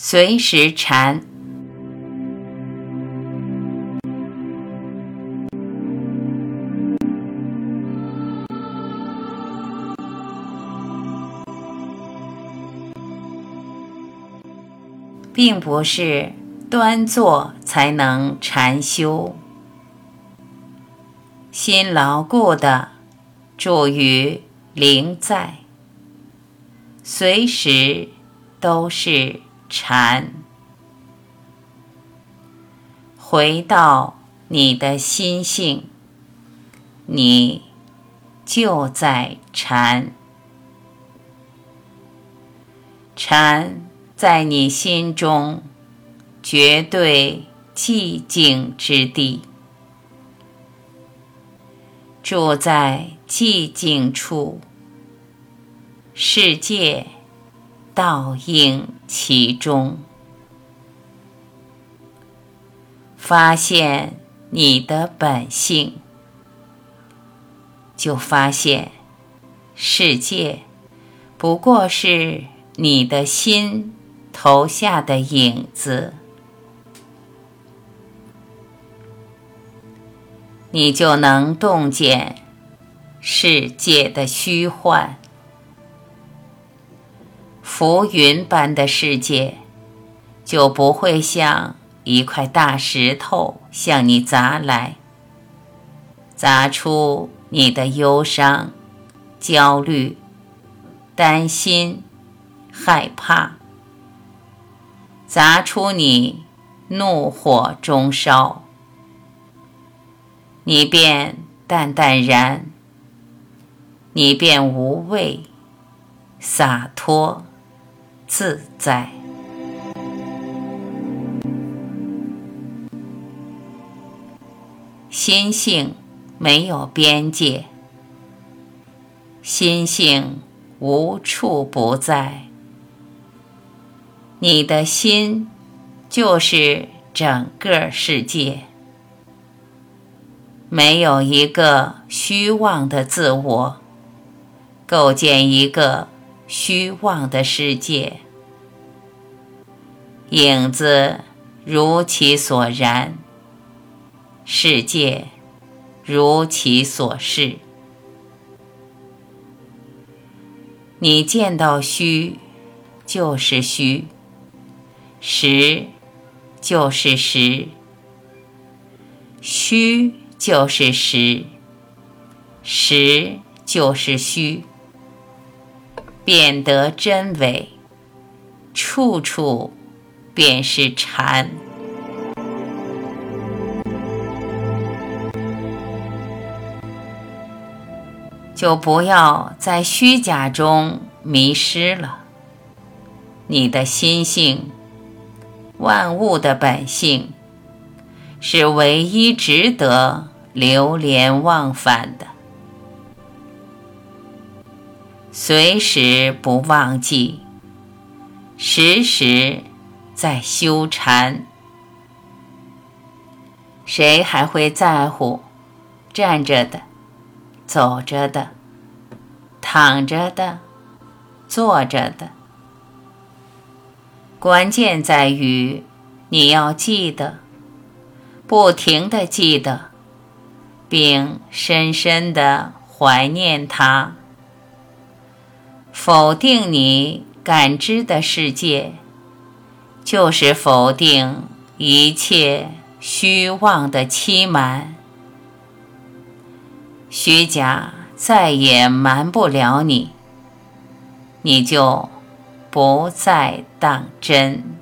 随时禅。并不是端坐才能禅修，心牢固的住于灵在，随时都是禅。回到你的心性，你就在禅，禅。在你心中，绝对寂静之地，住在寂静处，世界倒映其中，发现你的本性，就发现世界不过是你的心。投下的影子，你就能洞见世界的虚幻。浮云般的世界，就不会像一块大石头向你砸来，砸出你的忧伤、焦虑、担心、害怕。砸出你怒火中烧，你便淡淡然，你便无畏、洒脱、自在。心性没有边界，心性无处不在。你的心就是整个世界，没有一个虚妄的自我，构建一个虚妄的世界。影子如其所然，世界如其所示。你见到虚，就是虚。实就是实，虚就是实，实就是虚，辨得真伪，处处便是禅。就不要在虚假中迷失了，你的心性。万物的本性是唯一值得流连忘返的，随时不忘记，时时在修禅。谁还会在乎站着的、走着的、躺着的、坐着的？关键在于，你要记得，不停的记得，并深深的怀念它。否定你感知的世界，就是否定一切虚妄的欺瞒。虚假再也瞒不了你，你就。不再当真。